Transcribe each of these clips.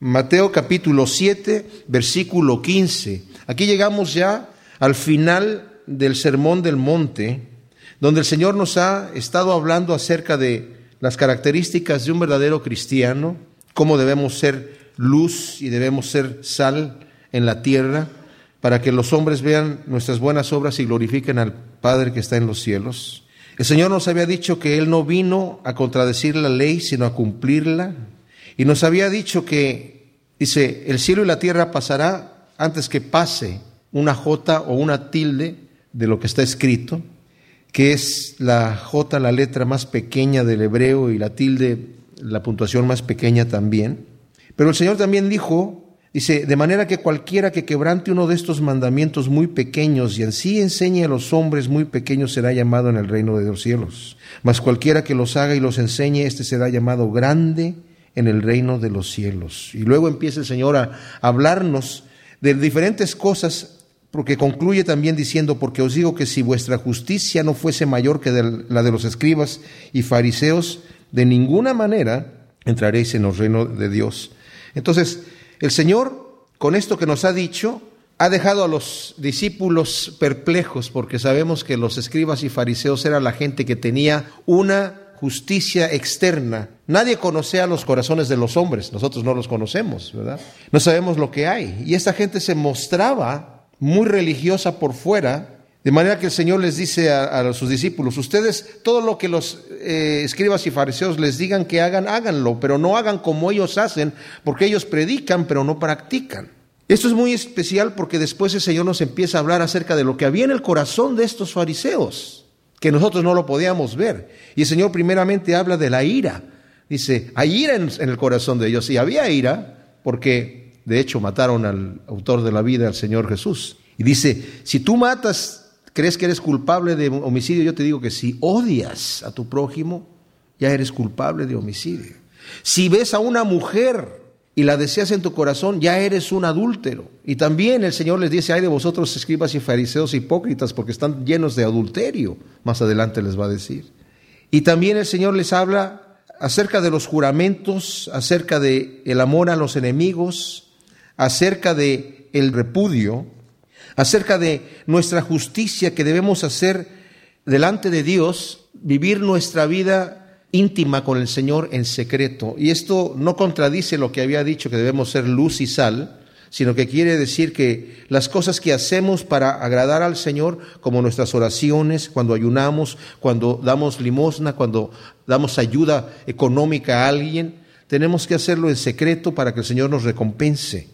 Mateo capítulo 7, versículo 15. Aquí llegamos ya al final del Sermón del Monte, donde el Señor nos ha estado hablando acerca de las características de un verdadero cristiano, cómo debemos ser luz y debemos ser sal en la tierra, para que los hombres vean nuestras buenas obras y glorifiquen al Padre que está en los cielos. El Señor nos había dicho que Él no vino a contradecir la ley, sino a cumplirla. Y nos había dicho que, dice, el cielo y la tierra pasará antes que pase una J o una tilde de lo que está escrito, que es la J la letra más pequeña del hebreo y la tilde la puntuación más pequeña también. Pero el Señor también dijo Dice, de manera que cualquiera que quebrante uno de estos mandamientos muy pequeños y en sí enseñe a los hombres muy pequeños será llamado en el reino de los cielos. Mas cualquiera que los haga y los enseñe, éste será llamado grande en el reino de los cielos. Y luego empieza el Señor a hablarnos de diferentes cosas, porque concluye también diciendo, porque os digo que si vuestra justicia no fuese mayor que la de los escribas y fariseos, de ninguna manera entraréis en el reino de Dios. Entonces, el Señor, con esto que nos ha dicho, ha dejado a los discípulos perplejos porque sabemos que los escribas y fariseos eran la gente que tenía una justicia externa. Nadie conoce a los corazones de los hombres, nosotros no los conocemos, ¿verdad? No sabemos lo que hay. Y esta gente se mostraba muy religiosa por fuera, de manera que el Señor les dice a, sus discípulos, ustedes todo lo que los eh, escribas y fariseos les digan que hagan, háganlo, pero no hagan como ellos hacen, porque ellos predican, pero no practican. Esto es muy especial porque después el Señor nos empieza a hablar acerca de lo que había en el corazón de estos fariseos, que nosotros no lo podíamos ver. Y el Señor primeramente habla de la ira. Dice, hay ira en, el corazón de ellos. Y había ira porque, de hecho, mataron al autor de la vida, al Señor Jesús. Y dice, si tú matas crees que eres culpable de homicidio, yo te digo que si odias a tu prójimo, ya eres culpable de homicidio. Si ves a una mujer y la deseas en tu corazón, ya eres un adúltero. Y también el Señor les dice, ay de vosotros escribas y fariseos hipócritas, porque están llenos de adulterio. Más adelante les va a decir. Y también el Señor les habla acerca de los juramentos, acerca de el amor a los enemigos, acerca de el repudio, acerca de nuestra justicia que debemos hacer delante de Dios, vivir nuestra vida íntima con el Señor en secreto. Y esto no contradice lo que había dicho que debemos ser luz y sal, sino que quiere decir que las cosas que hacemos para agradar al Señor, como nuestras oraciones, cuando ayunamos, cuando damos limosna, cuando damos ayuda económica a alguien, tenemos que hacerlo en secreto para que el Señor nos recompense.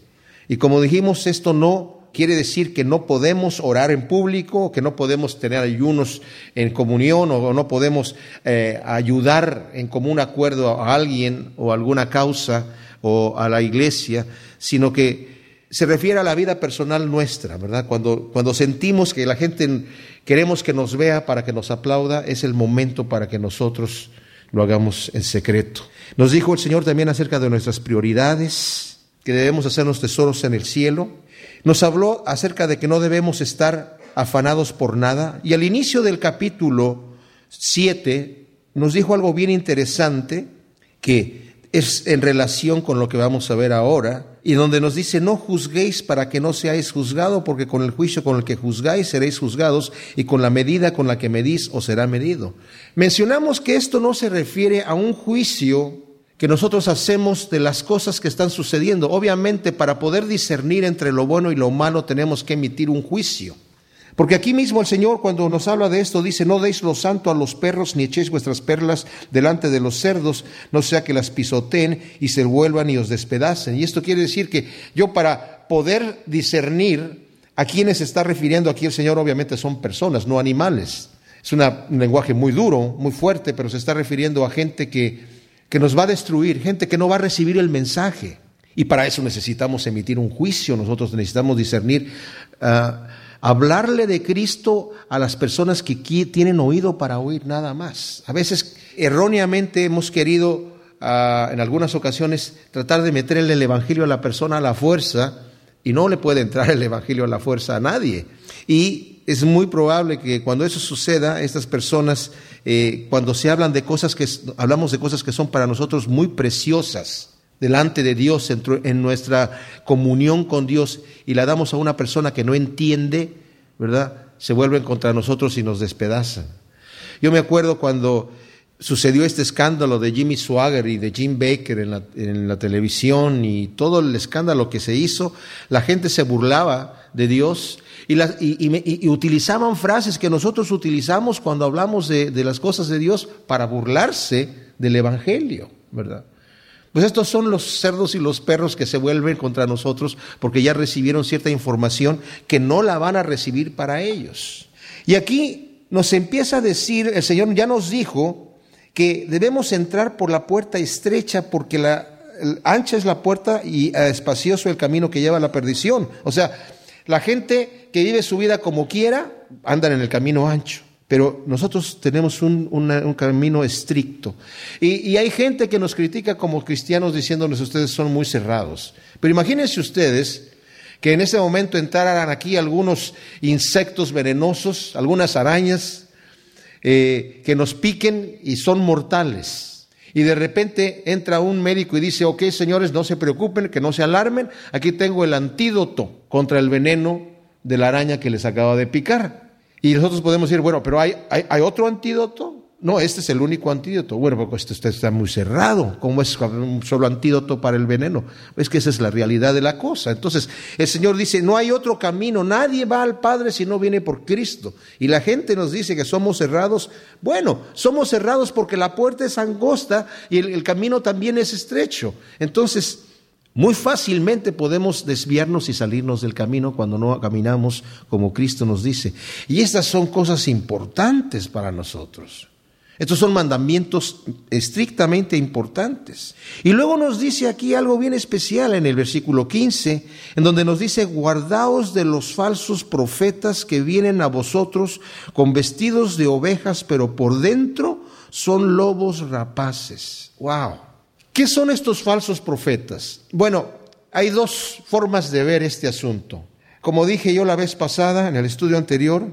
Y como dijimos, esto no quiere decir que no podemos orar en público, que no podemos tener ayunos en comunión o no podemos eh, ayudar en común acuerdo a alguien o alguna causa o a la iglesia, sino que se refiere a la vida personal nuestra, ¿verdad? Cuando, cuando sentimos que la gente queremos que nos vea para que nos aplauda, es el momento para que nosotros lo hagamos en secreto. Nos dijo el Señor también acerca de nuestras prioridades, que debemos hacernos tesoros en el cielo, nos habló acerca de que no debemos estar afanados por nada y al inicio del capítulo 7 nos dijo algo bien interesante que es en relación con lo que vamos a ver ahora y donde nos dice no juzguéis para que no seáis juzgados porque con el juicio con el que juzgáis seréis juzgados y con la medida con la que medís os será medido. Mencionamos que esto no se refiere a un juicio que nosotros hacemos de las cosas que están sucediendo. Obviamente, para poder discernir entre lo bueno y lo malo tenemos que emitir un juicio. Porque aquí mismo el Señor cuando nos habla de esto dice, no deis lo santo a los perros ni echéis vuestras perlas delante de los cerdos, no sea que las pisoteen y se vuelvan y os despedacen. Y esto quiere decir que yo para poder discernir a quienes está refiriendo aquí el Señor obviamente son personas, no animales. Es un lenguaje muy duro, muy fuerte, pero se está refiriendo a gente que que nos va a destruir, gente que no va a recibir el mensaje. Y para eso necesitamos emitir un juicio, nosotros necesitamos discernir, ah, hablarle de Cristo a las personas que tienen oído para oír nada más. A veces erróneamente hemos querido, ah, en algunas ocasiones, tratar de meterle el Evangelio a la persona a la fuerza y no le puede entrar el Evangelio a la fuerza a nadie. Y es muy probable que cuando eso suceda, estas personas eh, cuando se hablan de cosas que hablamos de cosas que son para nosotros muy preciosas, delante de Dios, en nuestra comunión con Dios, y la damos a una persona que no entiende, ¿verdad? Se vuelven contra nosotros y nos despedazan. Yo me acuerdo cuando sucedió este escándalo de Jimmy Swagger y de Jim Baker en la, televisión y todo el escándalo que se hizo, la gente se burlaba de Dios y, utilizaban frases que nosotros utilizamos cuando hablamos de, de las cosas de Dios para burlarse del Evangelio, ¿verdad? Pues estos son los cerdos y los perros que se vuelven contra nosotros porque ya recibieron cierta información que no la van a recibir para ellos. Y aquí nos empieza a decir, el Señor ya nos dijo que debemos entrar por la puerta estrecha porque la ancha es la puerta y espacioso el camino que lleva a la perdición. O sea, la gente que vive su vida como quiera anda en el camino ancho. Pero nosotros tenemos un, camino estricto. Y, y, hay gente que nos critica como cristianos diciéndoles ustedes son muy cerrados. Pero imagínense ustedes que en ese momento entraran aquí algunos insectos venenosos, algunas arañas, eh, que nos piquen y son mortales. Y de repente entra un médico y dice, ok señores, no se preocupen, que no se alarmen, aquí tengo el antídoto contra el veneno de la araña que les acaba de picar. Y nosotros podemos decir, bueno, pero hay, hay otro antídoto. No, este es el único antídoto. Bueno, pues esto está muy cerrado. ¿Cómo es un solo antídoto para el veneno? Es que esa es la realidad de la cosa. Entonces, el Señor dice, no hay otro camino. Nadie va al Padre si no viene por Cristo. Y la gente nos dice que somos cerrados. Bueno, somos cerrados porque la puerta es angosta y el, el camino también es estrecho. Entonces, muy fácilmente podemos desviarnos y salirnos del camino cuando no caminamos como Cristo nos dice. Y estas son cosas importantes para nosotros. Estos son mandamientos estrictamente importantes. Y luego nos dice aquí algo bien especial en el versículo 15, en donde nos dice, guardaos de los falsos profetas que vienen a vosotros con vestidos de ovejas, pero por dentro son lobos rapaces. ¡Wow! ¿Qué son estos falsos profetas? Bueno, hay dos formas de ver este asunto. Como dije yo la vez pasada en el estudio anterior,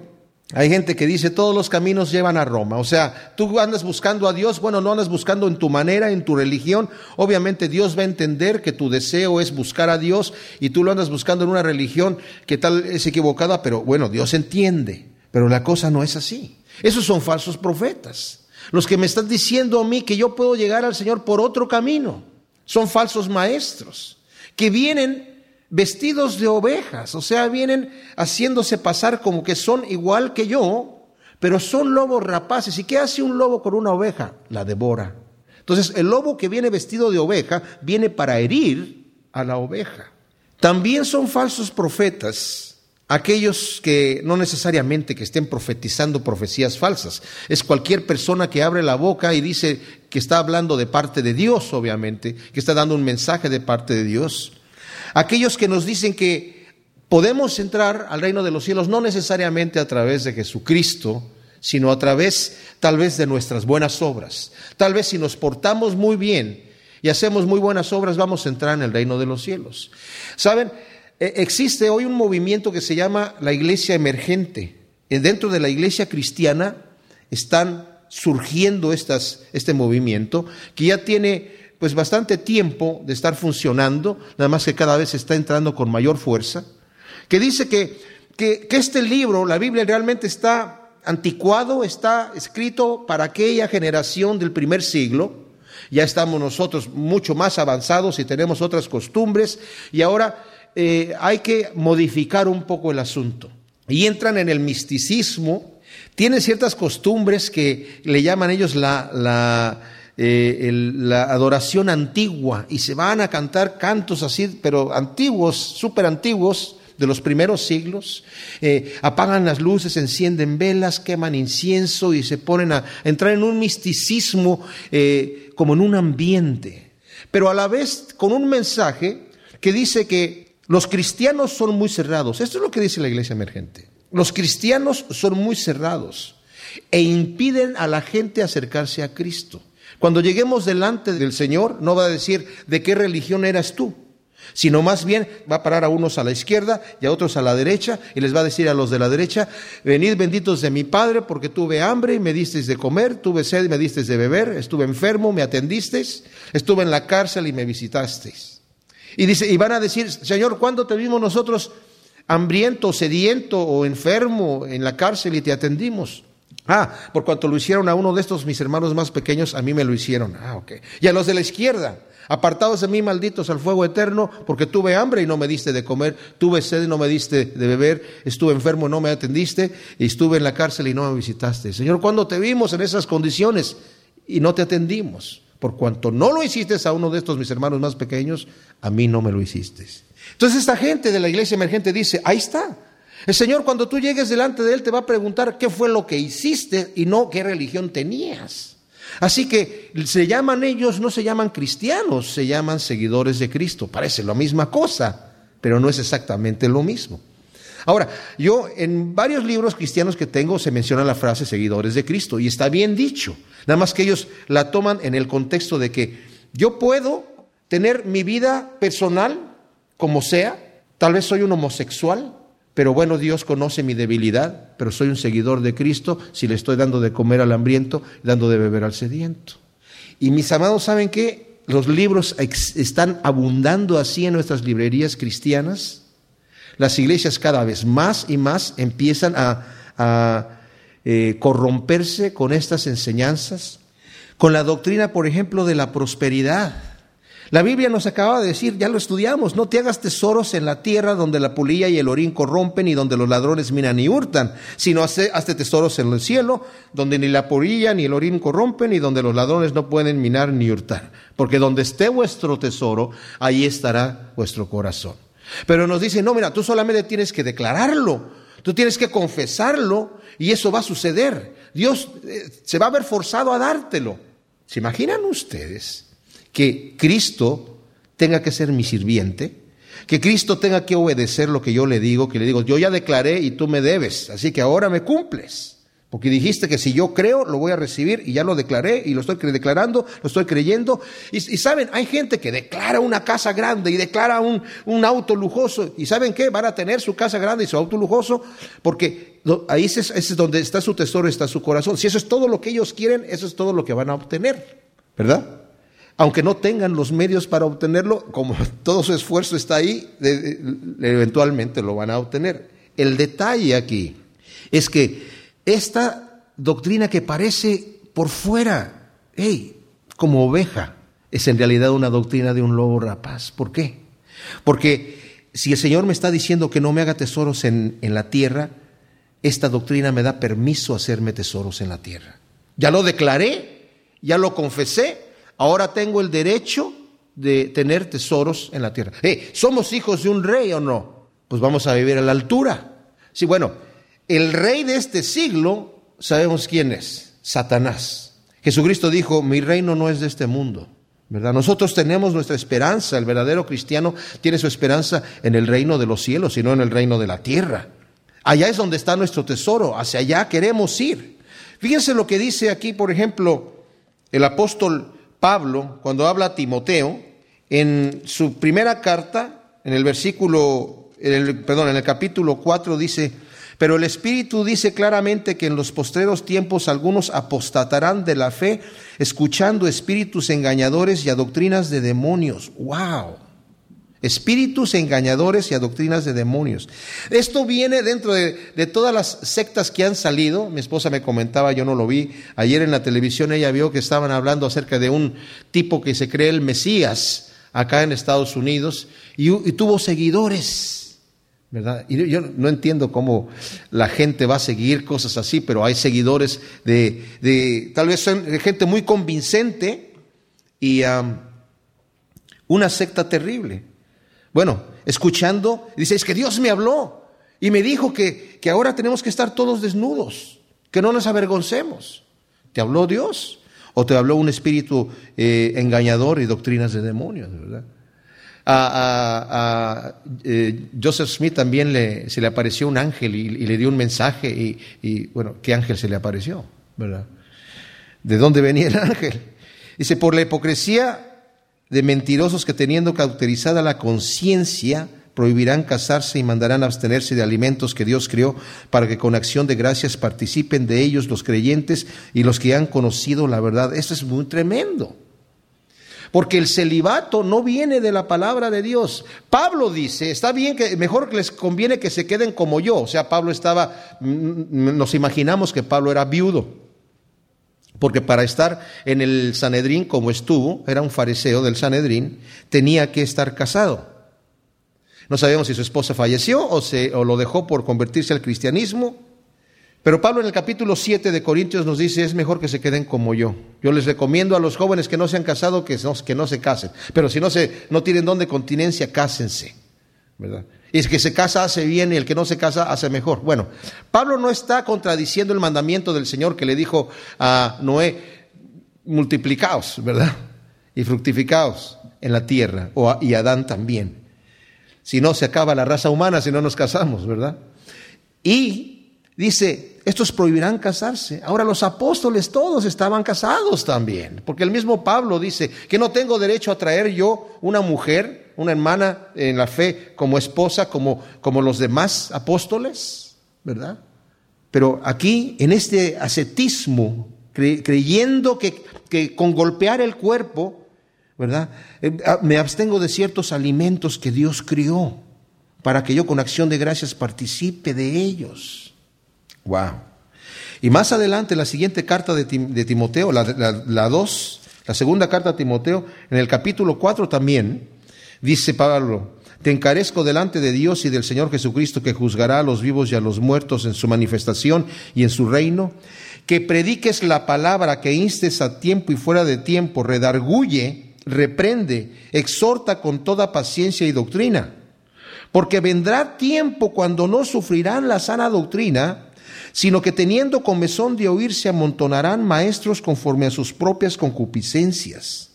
hay gente que dice todos los caminos llevan a Roma. O sea, tú andas buscando a Dios, bueno, no andas buscando en tu manera, en tu religión. Obviamente Dios va a entender que tu deseo es buscar a Dios y tú lo andas buscando en una religión que tal es equivocada, pero bueno, Dios entiende. Pero la cosa no es así. Esos son falsos profetas. Los que me están diciendo a mí que yo puedo llegar al Señor por otro camino. Son falsos maestros que vienen vestidos de ovejas, o sea, vienen haciéndose pasar como que son igual que yo, pero son lobos rapaces. ¿Y qué hace un lobo con una oveja? La devora. Entonces, el lobo que viene vestido de oveja viene para herir a la oveja. También son falsos profetas aquellos que no necesariamente que estén profetizando profecías falsas. Es cualquier persona que abre la boca y dice que está hablando de parte de Dios, obviamente, que está dando un mensaje de parte de Dios. Aquellos que nos dicen que podemos entrar al reino de los cielos no necesariamente a través de Jesucristo, sino a través tal vez de nuestras buenas obras. Tal vez si nos portamos muy bien y hacemos muy buenas obras, vamos a entrar en el reino de los cielos. ¿Saben? E, existe hoy un movimiento que se llama la iglesia emergente. Eh, dentro de la iglesia cristiana están surgiendo estas, este movimiento que ya tiene pues bastante tiempo de estar funcionando, nada más que cada vez está entrando con mayor fuerza, que dice que, que, este libro, la Biblia, realmente está anticuado, está escrito para aquella generación del primer siglo, ya estamos nosotros mucho más avanzados y tenemos otras costumbres, y ahora eh, hay que modificar un poco el asunto. Y entran en el misticismo, tienen ciertas costumbres que le llaman ellos la, la eh, la adoración antigua y se van a cantar cantos así, pero antiguos, súper antiguos, de los primeros siglos, eh, apagan las luces, encienden velas, queman incienso y se ponen a entrar en un misticismo eh, como en un ambiente, pero a la vez con un mensaje que dice que los cristianos son muy cerrados. Esto es lo que dice la iglesia emergente. Los cristianos son muy cerrados e impiden a la gente acercarse a Cristo. Cuando lleguemos delante del Señor, no va a decir de qué religión eras tú, sino más bien va a parar a unos a la izquierda y a otros a la derecha y les va a decir a los de la derecha, venid benditos de mi Padre porque tuve hambre y me disteis de comer, tuve sed y me disteis de beber, estuve enfermo, me atendisteis, estuve en la cárcel y me visitasteis. Y dice, y van a decir, Señor, ¿cuándo te vimos nosotros hambriento, sediento o enfermo en la cárcel y te atendimos? Ah, por cuanto lo hicieron a uno de estos mis hermanos más pequeños, a mí me lo hicieron. Ah, ok. Y a los de la izquierda, apartados de mí, malditos al fuego eterno, porque tuve hambre y no me diste de comer, tuve sed y no me diste de beber, estuve enfermo y no me atendiste, y estuve en la cárcel y no me visitaste. Señor, ¿cuándo te vimos en esas condiciones y no te atendimos? Por cuanto no lo hiciste a uno de estos mis hermanos más pequeños, a mí no me lo hiciste. Entonces esta gente de la iglesia emergente dice, ahí está, el Señor cuando tú llegues delante de Él te va a preguntar qué fue lo que hiciste y no qué religión tenías. Así que se llaman ellos, no se llaman cristianos, se llaman seguidores de Cristo. Parece la misma cosa, pero no es exactamente lo mismo. Ahora, yo en varios libros cristianos que tengo se menciona la frase seguidores de Cristo y está bien dicho. Nada más que ellos la toman en el contexto de que yo puedo tener mi vida personal como sea, tal vez soy un homosexual, pero bueno, Dios conoce mi debilidad, pero soy un seguidor de Cristo si le estoy dando de comer al hambriento, dando de beber al sediento. Y mis amados, ¿saben qué? Los libros están abundando así en nuestras librerías cristianas. Las iglesias cada vez más y más empiezan a, eh, corromperse con estas enseñanzas, con la doctrina, por ejemplo, de la prosperidad. La Biblia nos acaba de decir, ya lo estudiamos, no te hagas tesoros en la tierra donde la polilla y el orín corrompen y donde los ladrones minan y hurtan, sino hazte, tesoros en el cielo, donde ni la polilla ni el orín corrompen y donde los ladrones no pueden minar ni hurtar. Porque donde esté vuestro tesoro, ahí estará vuestro corazón. Pero nos dice, no, mira, tú solamente tienes que declararlo, tú tienes que confesarlo y eso va a suceder. Dios eh, se va a ver forzado a dártelo. ¿Se imaginan ustedes? Que Cristo tenga que ser mi sirviente, que Cristo tenga que obedecer lo que yo le digo, que le digo, yo ya declaré y tú me debes, así que ahora me cumples. Porque dijiste que si yo creo, lo voy a recibir y ya lo declaré y lo estoy declarando, lo estoy creyendo. Y, saben, hay gente que declara una casa grande y declara un, un, auto lujoso. ¿Y saben qué? Van a tener su casa grande y su auto lujoso porque ahí es, es donde está su tesoro, está su corazón. Si eso es todo lo que ellos quieren, eso es todo lo que van a obtener. ¿Verdad? Aunque no tengan los medios para obtenerlo, como todo su esfuerzo está ahí, eventualmente lo van a obtener. El detalle aquí es que esta doctrina que parece por fuera, hey, como oveja, es en realidad una doctrina de un lobo rapaz. ¿Por qué? Porque si el Señor me está diciendo que no me haga tesoros en, en la tierra, esta doctrina me da permiso a hacerme tesoros en la tierra. Ya lo declaré, ya lo confesé, ahora tengo el derecho de tener tesoros en la tierra. Eh, ¿Somos hijos de un rey o no? Pues vamos a vivir a la altura. Sí, bueno, el rey de este siglo, sabemos quién es, Satanás. Jesucristo dijo, mi reino no es de este mundo. ¿verdad? Nosotros tenemos nuestra esperanza, el verdadero cristiano tiene su esperanza en el reino de los cielos y no en el reino de la tierra. Allá es donde está nuestro tesoro, hacia allá queremos ir. Fíjense lo que dice aquí, por ejemplo, el apóstol Pablo, cuando habla a Timoteo, en su primera carta, en el versículo, perdón, en el capítulo 4 dice, pero el Espíritu dice claramente que en los postreros tiempos algunos apostatarán de la fe, escuchando espíritus engañadores y a doctrinas de demonios. ¡Wow! Espíritus engañadores y a doctrinas de demonios. Esto viene dentro de, todas las sectas que han salido. Mi esposa me comentaba, yo no lo vi, ayer en la televisión ella vio que estaban hablando acerca de un tipo que se cree el Mesías acá en Estados Unidos y, tuvo seguidores. ¿verdad? Yo no entiendo cómo la gente va a seguir cosas así, pero hay seguidores de, tal vez gente muy convincente y una secta terrible. Bueno, escuchando, dice, es que Dios me habló y me dijo que, que ahora tenemos que estar todos desnudos, que no nos avergoncemos. ¿Te habló Dios? ¿O te habló un espíritu eh, engañador y doctrinas de demonios? ¿verdad? A, eh, Joseph Smith también se le apareció un ángel y, le dio un mensaje y, bueno, ¿qué ángel se le apareció? ¿De dónde venía el ángel? Dice, por la hipocresía de mentirosos que teniendo cauterizada la conciencia, prohibirán casarse y mandarán abstenerse de alimentos que Dios creó para que con acción de gracias participen de ellos los creyentes y los que han conocido la verdad. Esto es muy tremendo. Porque el celibato no viene de la palabra de Dios. Pablo dice, está bien que mejor les conviene que se queden como yo. O sea, Pablo estaba, mm, mm, nos imaginamos que Pablo era viudo. Porque para estar en el Sanedrín como estuvo, era un fariseo del Sanedrín, tenía que estar casado. No sabemos si su esposa falleció o, se, o lo dejó por convertirse al cristianismo pero Pablo en el capítulo 7 de Corintios nos dice, es mejor que se queden como yo. Yo les recomiendo a los jóvenes que no se han casado que no, que no se casen. Pero si no, se, no tienen don de continencia, cásense. ¿verdad? Y que se casa hace bien y el que no se casa hace mejor. Bueno, Pablo no está contradiciendo el mandamiento del Señor que le dijo a Noé, multiplicaos, ¿verdad? Y fructificaos en la tierra, o y Adán también. Si no, se acaba la raza humana si no nos casamos, ¿verdad? Y dice, estos prohibirán casarse. Ahora los apóstoles todos estaban casados también, porque el mismo Pablo dice que no tengo derecho a traer yo una mujer, una hermana en la fe como esposa, como, como los demás apóstoles, ¿verdad? Pero aquí, en este ascetismo, creyendo que, que con golpear el cuerpo, ¿verdad? Eh, ah, me abstengo de ciertos alimentos que Dios crió para que yo con acción de gracias participe de ellos. Wow. Y más adelante, la siguiente carta de, Timoteo, la, la, dos, la segunda carta a Timoteo, en el capítulo 4 también, dice Pablo, te encarezco delante de Dios y del Señor Jesucristo que juzgará a los vivos y a los muertos en su manifestación y en su reino, que prediques la palabra, que instes a tiempo y fuera de tiempo, redarguye, reprende, exhorta con toda paciencia y doctrina. Porque vendrá tiempo cuando no sufrirán la sana doctrina, sino que teniendo comezón de oír se amontonarán maestros conforme a sus propias concupiscencias,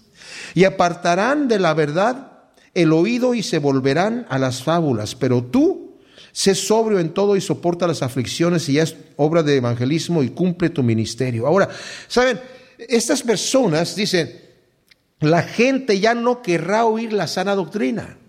y apartarán de la verdad el oído y se volverán a las fábulas. Pero tú, sé sobrio en todo y soporta las aflicciones y ya es obra de evangelismo y cumple tu ministerio. Ahora, ¿saben? Estas personas dicen, la gente ya no querrá oír la sana doctrina.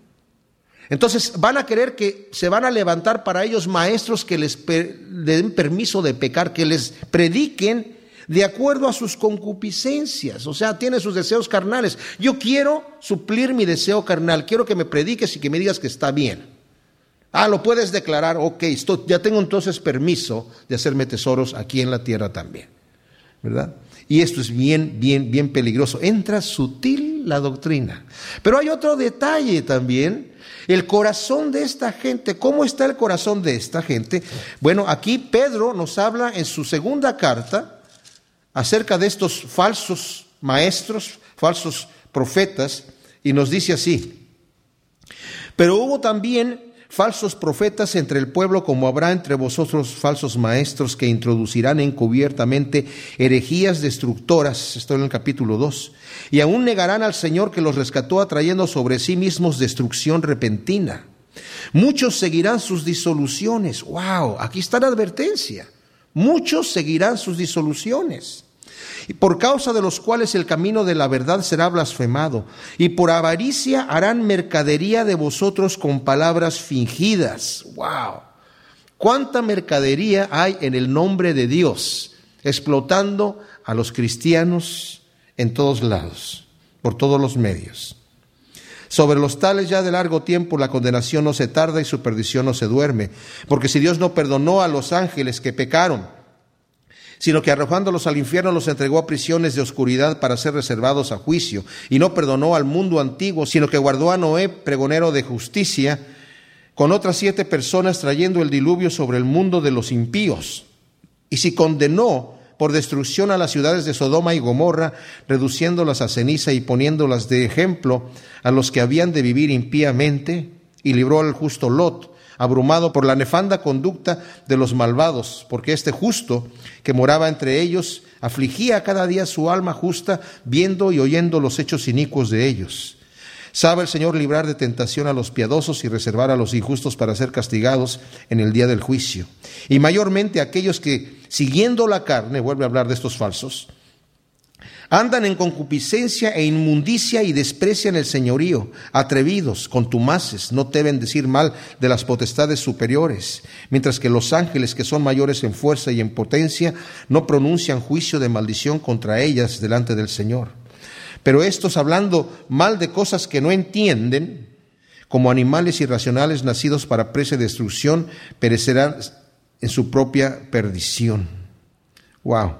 Entonces van a querer que se van a levantar para ellos maestros que les den permiso de pecar, que les prediquen de acuerdo a sus concupiscencias, o sea, tiene sus deseos carnales. Yo quiero suplir mi deseo carnal, quiero que me prediques y que me digas que está bien. Ah, lo puedes declarar, ok, ya tengo entonces permiso de hacerme tesoros aquí en la tierra también, ¿verdad? Y esto es bien, bien, bien peligroso. Entra sutil la doctrina. Pero hay otro detalle también el corazón de esta gente, ¿cómo está el corazón de esta gente? Bueno, aquí Pedro nos habla en su segunda carta acerca de estos falsos maestros, falsos profetas, y nos dice así, pero hubo también falsos profetas entre el pueblo, como habrá entre vosotros falsos maestros que introducirán encubiertamente herejías destructoras, esto en el capítulo 2, y aún negarán al Señor que los rescató atrayendo sobre sí mismos destrucción repentina. Muchos seguirán sus disoluciones. ¡Wow! Aquí está la advertencia. Muchos seguirán sus disoluciones y por causa de los cuales el camino de la verdad será blasfemado, y por avaricia harán mercadería de vosotros con palabras fingidas. ¡Wow! ¿Cuánta mercadería hay en el nombre de Dios, explotando a los cristianos en todos lados, por todos los medios? Sobre los tales ya de largo tiempo la condenación no se tarda y su perdición no se duerme, porque si Dios no perdonó a los ángeles que pecaron, sino que arrojándolos al infierno los entregó a prisiones de oscuridad para ser reservados a juicio, y no perdonó al mundo antiguo, sino que guardó a Noé, pregonero de justicia, con otras siete personas trayendo el diluvio sobre el mundo de los impíos. Y si condenó por destrucción a las ciudades de Sodoma y Gomorra, reduciéndolas a ceniza y poniéndolas de ejemplo a los que habían de vivir impíamente, y libró al justo Lot, abrumado por la nefanda conducta de los malvados, porque este justo que moraba entre ellos afligía cada día su alma justa, viendo y oyendo los hechos inicuos de ellos. Sabe el Señor librar de tentación a los piadosos y reservar a los injustos para ser castigados en el día del juicio. Y mayormente aquellos que, siguiendo la carne, vuelve a hablar de estos falsos, Andan en concupiscencia e inmundicia y desprecian el señorío. Atrevidos, contumaces, no deben decir mal de las potestades superiores, mientras que los ángeles, que son mayores en fuerza y en potencia, no pronuncian juicio de maldición contra ellas delante del Señor. Pero estos, hablando mal de cosas que no entienden, como animales irracionales nacidos para presa y destrucción, perecerán en su propia perdición. Wow.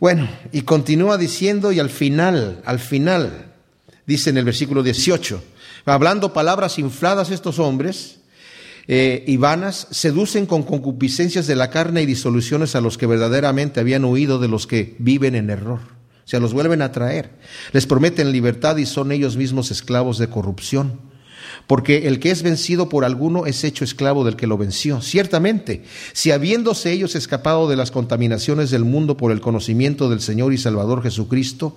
Bueno, y continúa diciendo, y al final, al final, dice en el versículo 18, hablando palabras infladas estos hombres eh, y vanas, seducen con concupiscencias de la carne y disoluciones a los que verdaderamente habían huido de los que viven en error. Sea, los vuelven a traer. Les prometen libertad y son ellos mismos esclavos de corrupción porque el que es vencido por alguno es hecho esclavo del que lo venció. Ciertamente, si habiéndose ellos escapado de las contaminaciones del mundo por el conocimiento del Señor y Salvador Jesucristo,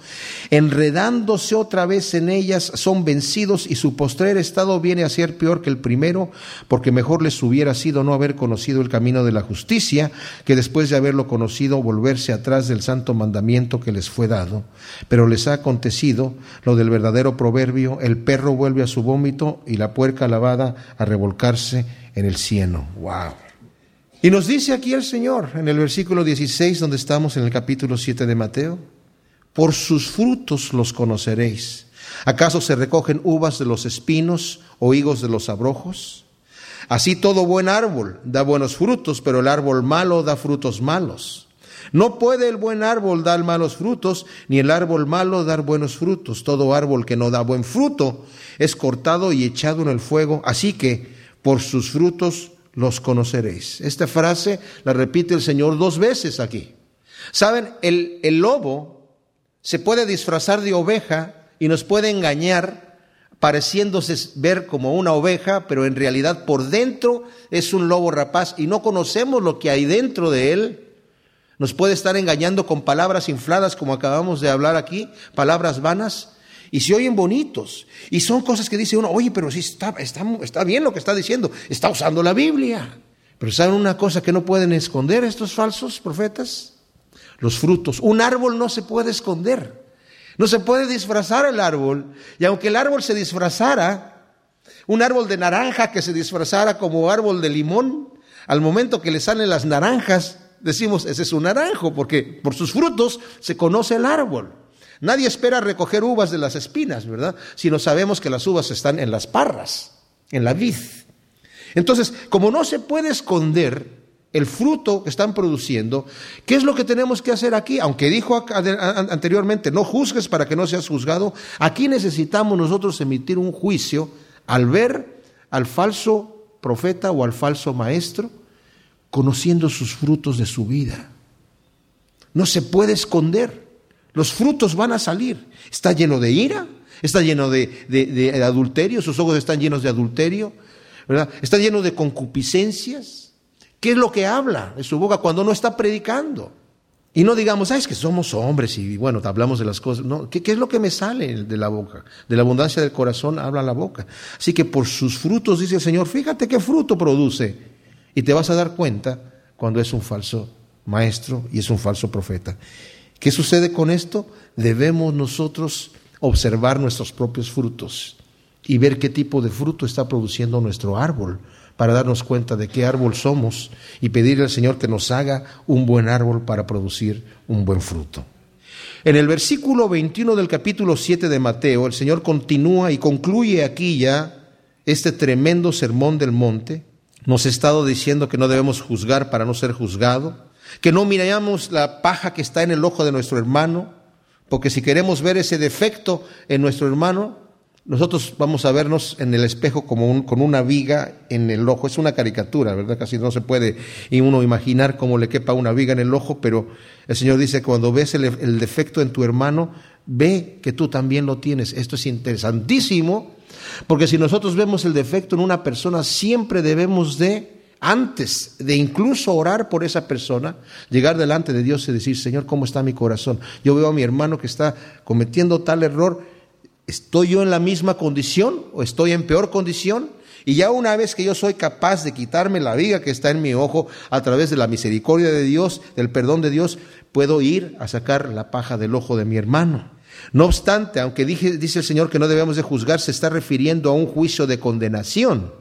enredándose otra vez en ellas, son vencidos y su postrer estado viene a ser peor que el primero, porque mejor les hubiera sido no haber conocido el camino de la justicia, que después de haberlo conocido volverse atrás del santo mandamiento que les fue dado. Pero les ha acontecido lo del verdadero proverbio, el perro vuelve a su vómito y la puerca lavada a revolcarse en el cieno. Wow. Y nos dice aquí el Señor en el versículo 16, donde estamos en el capítulo 7 de Mateo, por sus frutos los conoceréis. ¿Acaso se recogen uvas de los espinos o higos de los abrojos? Así todo buen árbol da buenos frutos, pero el árbol malo da frutos malos. No puede el buen árbol dar malos frutos, ni el árbol malo dar buenos frutos. Todo árbol que no da buen fruto es cortado y echado en el fuego. Así que por sus frutos los conoceréis. Esta frase la repite el Señor dos veces aquí. Saben, el, el lobo se puede disfrazar de oveja y nos puede engañar pareciéndose ver como una oveja, pero en realidad por dentro es un lobo rapaz y no conocemos lo que hay dentro de él nos puede estar engañando con palabras infladas como acabamos de hablar aquí, palabras vanas, y se oyen bonitos. Y son cosas que dice uno, oye, pero sí está, está, está bien lo que está diciendo, está usando la Biblia. Pero ¿saben una cosa que no pueden esconder estos falsos profetas? Los frutos. Un árbol no se puede esconder. No se puede disfrazar el árbol. Y aunque el árbol se disfrazara, un árbol de naranja que se disfrazara como árbol de limón, al momento que le salen las naranjas, decimos, ese es un naranjo, porque por sus frutos se conoce el árbol. Nadie espera recoger uvas de las espinas, ¿verdad? Sino sabemos que las uvas están en las parras, en la vid. Entonces, como no se puede esconder el fruto que están produciendo, ¿qué es lo que tenemos que hacer aquí? Aunque dijo anteriormente, no juzgues para que no seas juzgado, aquí necesitamos nosotros emitir un juicio al ver al falso profeta o al falso maestro conociendo sus frutos de su vida. No se puede esconder. Los frutos van a salir. Está lleno de ira, está lleno de, adulterio, sus ojos están llenos de adulterio, ¿verdad? Está lleno de concupiscencias. ¿Qué es lo que habla de su boca cuando no está predicando? Y no digamos, ah, es que somos hombres y bueno, hablamos de las cosas. No, ¿qué, ¿qué, es lo que me sale de la boca? De la abundancia del corazón habla la boca. Así que por sus frutos, dice el Señor, fíjate qué fruto produce y te vas a dar cuenta cuando es un falso maestro y es un falso profeta. ¿Qué sucede con esto? Debemos nosotros observar nuestros propios frutos y ver qué tipo de fruto está produciendo nuestro árbol para darnos cuenta de qué árbol somos y pedirle al Señor que nos haga un buen árbol para producir un buen fruto. En el versículo 21 del capítulo 7 de Mateo, el Señor continúa y concluye aquí ya este tremendo sermón del monte nos ha estado diciendo que no debemos juzgar para no ser juzgado, que no miramos la paja que está en el ojo de nuestro hermano, porque si queremos ver ese defecto en nuestro hermano, nosotros vamos a vernos en el espejo como con una viga en el ojo. Es una caricatura, ¿verdad? Casi no se puede uno imaginar cómo le quepa una viga en el ojo, pero el Señor dice, cuando ves el, el defecto en tu hermano, ve que tú también lo tienes. Esto es interesantísimo porque si nosotros vemos el defecto en una persona, siempre debemos de, antes de incluso orar por esa persona, llegar delante de Dios y decir, Señor, ¿cómo está mi corazón? Yo veo a mi hermano que está cometiendo tal error, ¿estoy yo en la misma condición o estoy en peor condición? Y ya una vez que yo soy capaz de quitarme la viga que está en mi ojo a través de la misericordia de Dios, del perdón de Dios, puedo ir a sacar la paja del ojo de mi hermano. No obstante, aunque dice el Señor que no debemos de juzgar, se está refiriendo a un juicio de condenación,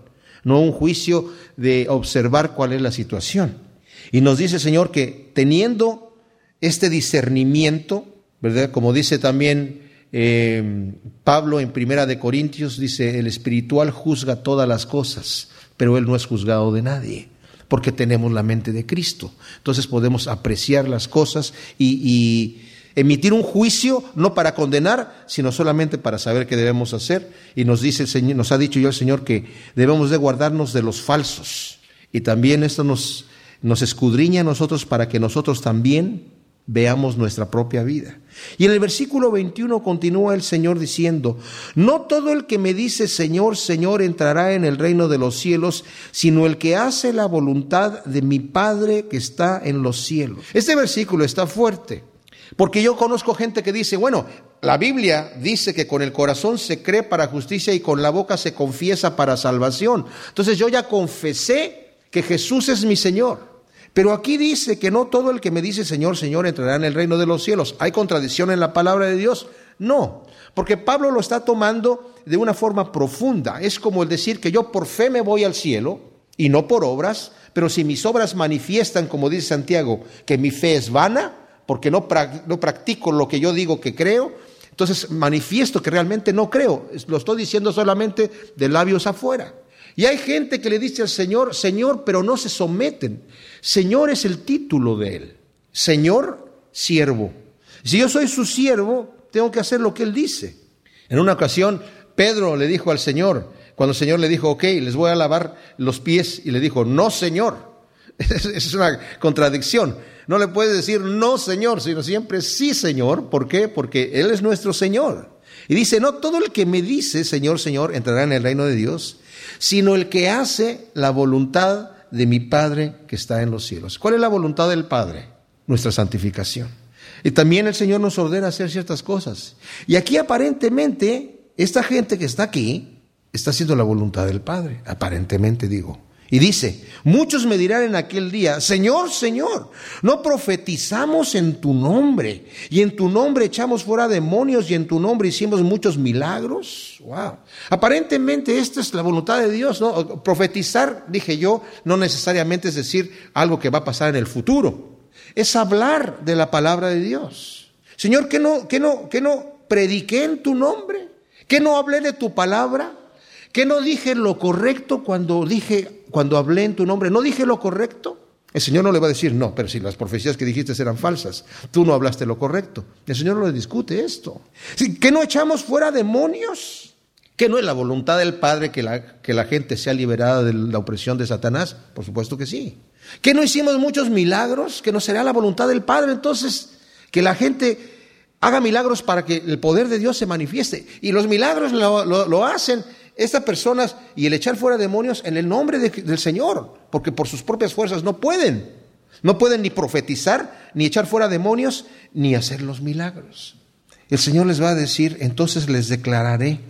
no a un juicio de observar cuál es la situación. Y nos dice el Señor que teniendo este discernimiento, ¿verdad? Como dice también eh, Pablo en Primera de Corintios, dice, el espiritual juzga todas las cosas, pero él no es juzgado de nadie porque tenemos la mente de Cristo. Entonces podemos apreciar las cosas y emitir un juicio no para condenar, sino solamente para saber qué debemos hacer. Y nos dice el Señor, nos ha dicho yo el Señor que debemos de guardarnos de los falsos. Y también esto nos, nos escudriña a nosotros para que nosotros también veamos nuestra propia vida. Y en el versículo 21 continúa el Señor diciendo, no todo el que me dice Señor, Señor entrará en el reino de los cielos, sino el que hace la voluntad de mi Padre que está en los cielos. Este versículo está fuerte. Porque yo conozco gente que dice, bueno, la Biblia dice que con el corazón se cree para justicia y con la boca se confiesa para salvación. Entonces yo ya confesé que Jesús es mi Señor. Pero aquí dice que no todo el que me dice Señor, Señor entrará en el reino de los cielos. ¿Hay contradicción en la palabra de Dios? No, porque Pablo lo está tomando de una forma profunda. Es como el decir que yo por fe me voy al cielo y no por obras, pero si mis obras manifiestan, como dice Santiago, que mi fe es vana, porque no, no practico lo que yo digo que creo, entonces manifiesto que realmente no creo. Lo estoy diciendo solamente de labios afuera. Y hay gente que le dice al Señor, Señor, pero no se someten. Señor es el título de Él. Señor, siervo. Si yo soy su siervo, tengo que hacer lo que Él dice. En una ocasión, Pedro le dijo al Señor, cuando el Señor le dijo, ok, les voy a lavar los pies, y le dijo, no, Señor. Es una contradicción. No le puedes decir no, Señor, sino siempre sí, Señor. ¿Por qué? Porque Él es nuestro Señor. Y dice, no todo el que me dice, Señor, Señor, entrará en el reino de Dios, sino el que hace la voluntad de mi Padre que está en los cielos. ¿Cuál es la voluntad del Padre? Nuestra santificación. Y también el Señor nos ordena hacer ciertas cosas. Y aquí aparentemente, esta gente que está aquí está haciendo la voluntad del Padre. Aparentemente digo. Y dice, muchos me dirán en aquel día, Señor, Señor, no profetizamos en tu nombre y en tu nombre echamos fuera demonios y en tu nombre hicimos muchos milagros. Wow. Aparentemente esta es la voluntad de Dios, ¿no? Profetizar, dije yo, no necesariamente es decir algo que va a pasar en el futuro. Es hablar de la palabra de Dios. Señor, ¿qué no, qué no, qué no prediqué en tu nombre? ¿Qué no hablé de tu palabra? ¿Qué no dije lo correcto cuando dije, cuando hablé en tu nombre? ¿No dije lo correcto? El Señor no le va a decir, no, pero si las profecías que dijiste eran falsas, tú no hablaste lo correcto. El Señor no le discute esto. ¿Que no echamos fuera demonios? ¿Que no es la voluntad del Padre que la, que la gente sea liberada de la opresión de Satanás? Por supuesto que sí. ¿Que no hicimos muchos milagros? ¿Que no será la voluntad del Padre? Entonces, que la gente haga milagros para que el poder de Dios se manifieste. Y los milagros lo, lo hacen estas personas y el echar fuera demonios en el nombre del Señor, porque por sus propias fuerzas no pueden. No pueden ni profetizar, ni echar fuera demonios, ni hacer los milagros. El Señor les va a decir, entonces les declararé,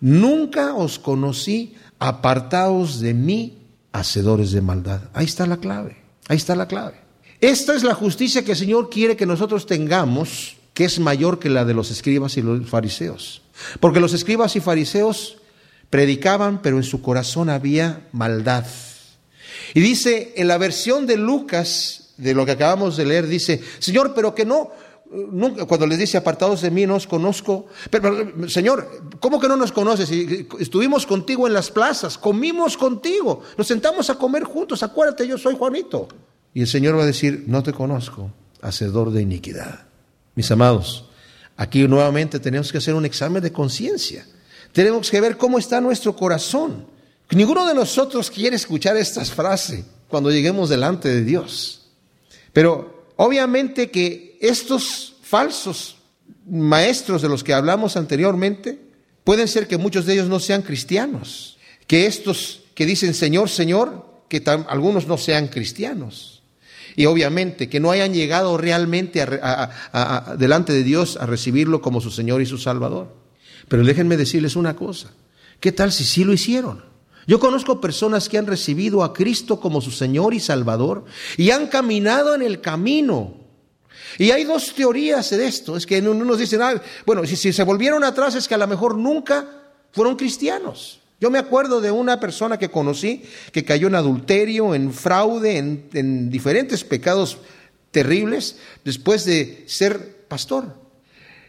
nunca os conocí, apartados de mí, hacedores de maldad. Ahí está la clave, ahí está la clave. Esta es la justicia que el Señor quiere que nosotros tengamos, que es mayor que la de los escribas y los fariseos. Porque los escribas y fariseos Predicaban, pero en su corazón había maldad. Y dice en la versión de Lucas, de lo que acabamos de leer, dice, Señor, pero que no, nunca, cuando les dice apartados de mí, no os conozco. Pero, Señor, ¿cómo que no nos conoces? Estuvimos contigo en las plazas, comimos contigo, nos sentamos a comer juntos, acuérdate, yo soy Juanito. Y el Señor va a decir, no te conozco, hacedor de iniquidad. Mis amados, aquí nuevamente tenemos que hacer un examen de conciencia. Tenemos que ver cómo está nuestro corazón. Ninguno de nosotros quiere escuchar estas frases cuando lleguemos delante de Dios. Pero obviamente que estos falsos maestros de los que hablamos anteriormente, pueden ser que muchos de ellos no sean cristianos, que estos que dicen Señor, Señor, que algunos no sean cristianos. Y obviamente que no hayan llegado realmente delante de Dios a recibirlo como su Señor y su Salvador. Pero déjenme decirles una cosa. ¿Qué tal si sí lo hicieron? Yo conozco personas que han recibido a Cristo como su Señor y Salvador y han caminado en el camino. Y hay dos teorías de esto. Es que unos dicen, ah, bueno, si, si se volvieron atrás es que a lo mejor nunca fueron cristianos. Yo me acuerdo de una persona que conocí que cayó en adulterio, en fraude, en, diferentes pecados terribles después de ser pastor.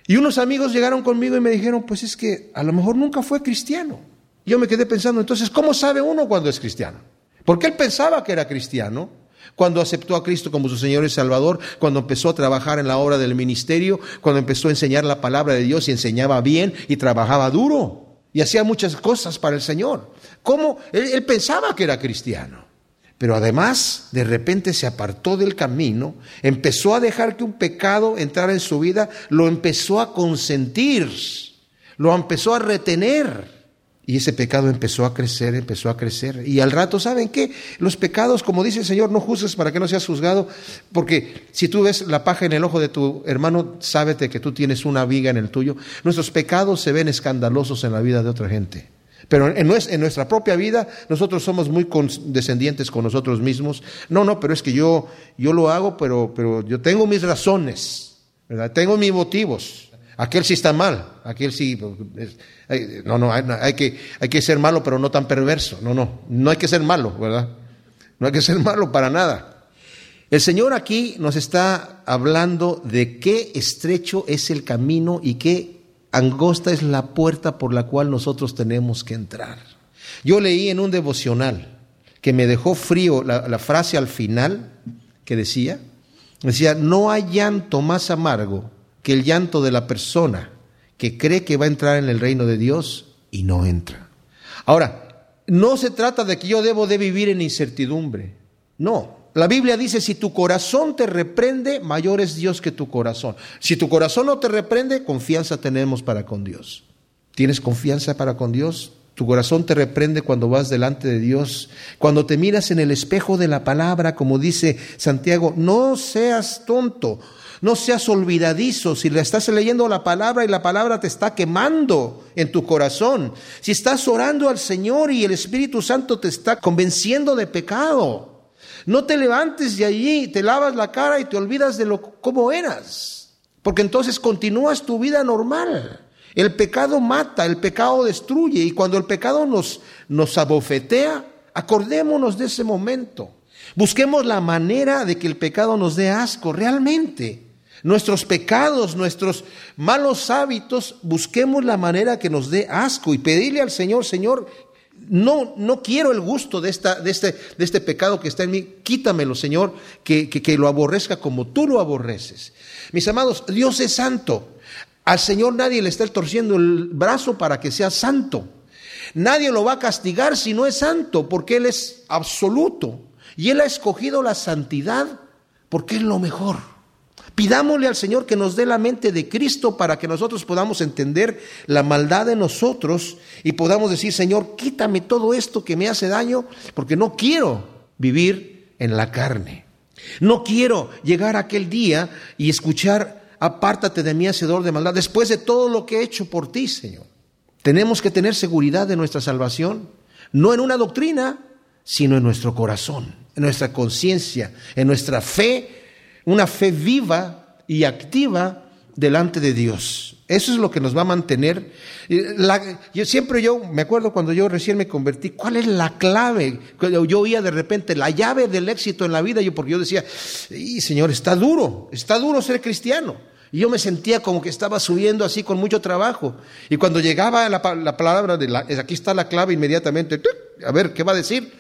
Y unos amigos llegaron conmigo y me dijeron, pues es que a lo mejor nunca fue cristiano. Yo me quedé pensando, entonces, ¿cómo sabe uno cuando es cristiano? Porque él pensaba que era cristiano cuando aceptó a Cristo como su Señor y Salvador, cuando empezó a trabajar en la obra del ministerio, cuando empezó a enseñar la palabra de Dios y enseñaba bien y trabajaba duro y hacía muchas cosas para el Señor. ¿Cómo? Él, pensaba que era cristiano. Pero además, de repente se apartó del camino, empezó a dejar que un pecado entrara en su vida, lo empezó a consentir, lo empezó a retener. Y ese pecado empezó a crecer, empezó a crecer. Y al rato, ¿saben qué? Los pecados, como dice el Señor, no juzgues para que no seas juzgado, porque si tú ves la paja en el ojo de tu hermano, sábete que tú tienes una viga en el tuyo. Nuestros pecados se ven escandalosos en la vida de otra gente. Pero en, nuestra propia vida nosotros somos muy condescendientes con nosotros mismos. No, no, pero es que yo, yo lo hago, pero, pero yo tengo mis razones, ¿verdad? tengo mis motivos. Aquel sí está mal, aquel sí... no, no, hay, que, hay que ser malo, pero no tan perverso. No, no, no hay que ser malo, ¿verdad? No hay que ser malo para nada. El Señor aquí nos está hablando de qué estrecho es el camino y qué angosta es la puerta por la cual nosotros tenemos que entrar. Yo leí en un devocional que me dejó frío la, frase al final que decía, decía, no hay llanto más amargo que el llanto de la persona que cree que va a entrar en el reino de Dios y no entra. Ahora, no se trata de que yo debo de vivir en incertidumbre. No, la Biblia dice, si tu corazón te reprende, mayor es Dios que tu corazón. Si tu corazón no te reprende, confianza tenemos para con Dios. ¿Tienes confianza para con Dios? Tu corazón te reprende cuando vas delante de Dios. Cuando te miras en el espejo de la palabra, como dice Santiago, no seas tonto. No seas olvidadizo si le estás leyendo la palabra y la palabra te está quemando en tu corazón. Si estás orando al Señor y el Espíritu Santo te está convenciendo de pecado. No te levantes de allí, te lavas la cara y te olvidas de lo cómo eras. Porque entonces continúas tu vida normal. El pecado mata, el pecado destruye y cuando el pecado nos, nos abofetea, acordémonos de ese momento. Busquemos la manera de que el pecado nos dé asco realmente nuestros pecados, nuestros malos hábitos, busquemos la manera que nos dé asco y pedirle al Señor, Señor, no, no quiero el gusto de, esta, de, este, de este pecado que está en mí, quítamelo, Señor, que, que, que lo aborrezca como tú lo aborreces. Mis amados, Dios es santo. Al Señor nadie le está torciendo el brazo para que sea santo. Nadie lo va a castigar si no es santo, porque Él es absoluto. Y Él ha escogido la santidad porque es lo mejor. Pidámosle al Señor que nos dé la mente de Cristo para que nosotros podamos entender la maldad de nosotros y podamos decir, Señor, quítame todo esto que me hace daño, porque no quiero vivir en la carne. No quiero llegar aquel día y escuchar, apártate de mí, hacedor de maldad, después de todo lo que he hecho por ti, Señor. Tenemos que tener seguridad de nuestra salvación, no en una doctrina, sino en nuestro corazón, en nuestra conciencia, en nuestra fe una fe viva y activa delante de Dios. Eso es lo que nos va a mantener. yo siempre yo me acuerdo cuando yo recién me convertí, ¿cuál es la clave? Yo oía de repente la llave del éxito en la vida, yo porque yo decía, y Señor, está duro, está duro ser cristiano. Y yo me sentía como que estaba subiendo así con mucho trabajo. Y cuando llegaba la, la palabra de la, aquí está la clave inmediatamente, a ver, ¿qué va a decir?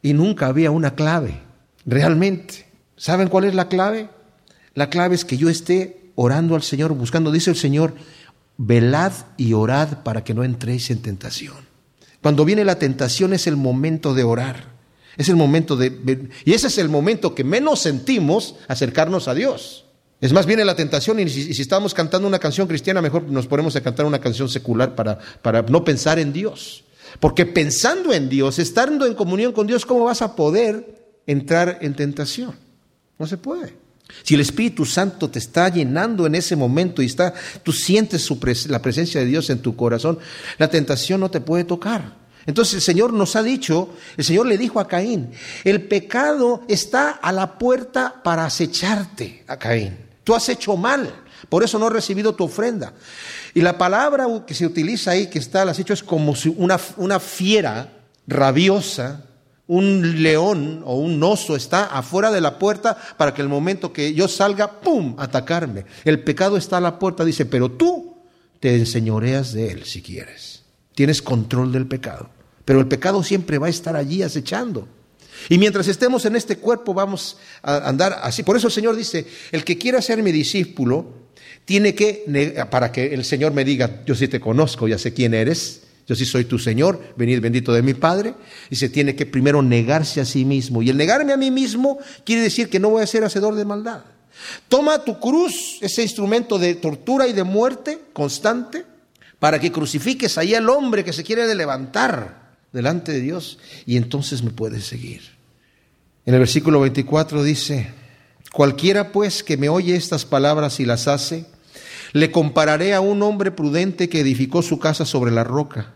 Y nunca había una clave, realmente. ¿Saben cuál es la clave? La clave es que yo esté orando al Señor, buscando, dice el Señor, velad y orad para que no entréis en tentación. Cuando viene la tentación es el momento de orar. Es el momento de... Y ese es el momento que menos sentimos acercarnos a Dios. Es más, viene la tentación y si, estamos cantando una canción cristiana, mejor nos ponemos a cantar una canción secular para, para no pensar en Dios. Porque pensando en Dios, estando en comunión con Dios, ¿cómo vas a poder entrar en tentación? No se puede. Si el Espíritu Santo te está llenando en ese momento y está, tú sientes la presencia de Dios en tu corazón, la tentación no te puede tocar. Entonces el Señor nos ha dicho, el Señor le dijo a Caín, el pecado está a la puerta para acecharte a Caín. Tú has hecho mal, por eso no has recibido tu ofrenda. Y la palabra que se utiliza ahí, que está al acecho, es como si una, una fiera rabiosa, un león o un oso está afuera de la puerta para que el momento que yo salga, ¡pum!, atacarme. El pecado está a la puerta, dice, pero tú te enseñoreas de él si quieres. Tienes control del pecado. Pero el pecado siempre va a estar allí acechando. Y mientras estemos en este cuerpo vamos a andar así. Por eso el Señor dice, el que quiera ser mi discípulo, tiene que, para que el Señor me diga, yo sí te conozco, ya sé quién eres, yo sí soy tu Señor, venid bendito de mi Padre, y se tiene que primero negarse a sí mismo. Y el negarme a mí mismo quiere decir que no voy a ser hacedor de maldad. Toma tu cruz, ese instrumento de tortura y de muerte constante, para que crucifiques ahí al hombre que se quiere levantar delante de Dios y entonces me puedes seguir. En el versículo 24 dice, cualquiera pues que me oye estas palabras y las hace, le compararé a un hombre prudente que edificó su casa sobre la roca.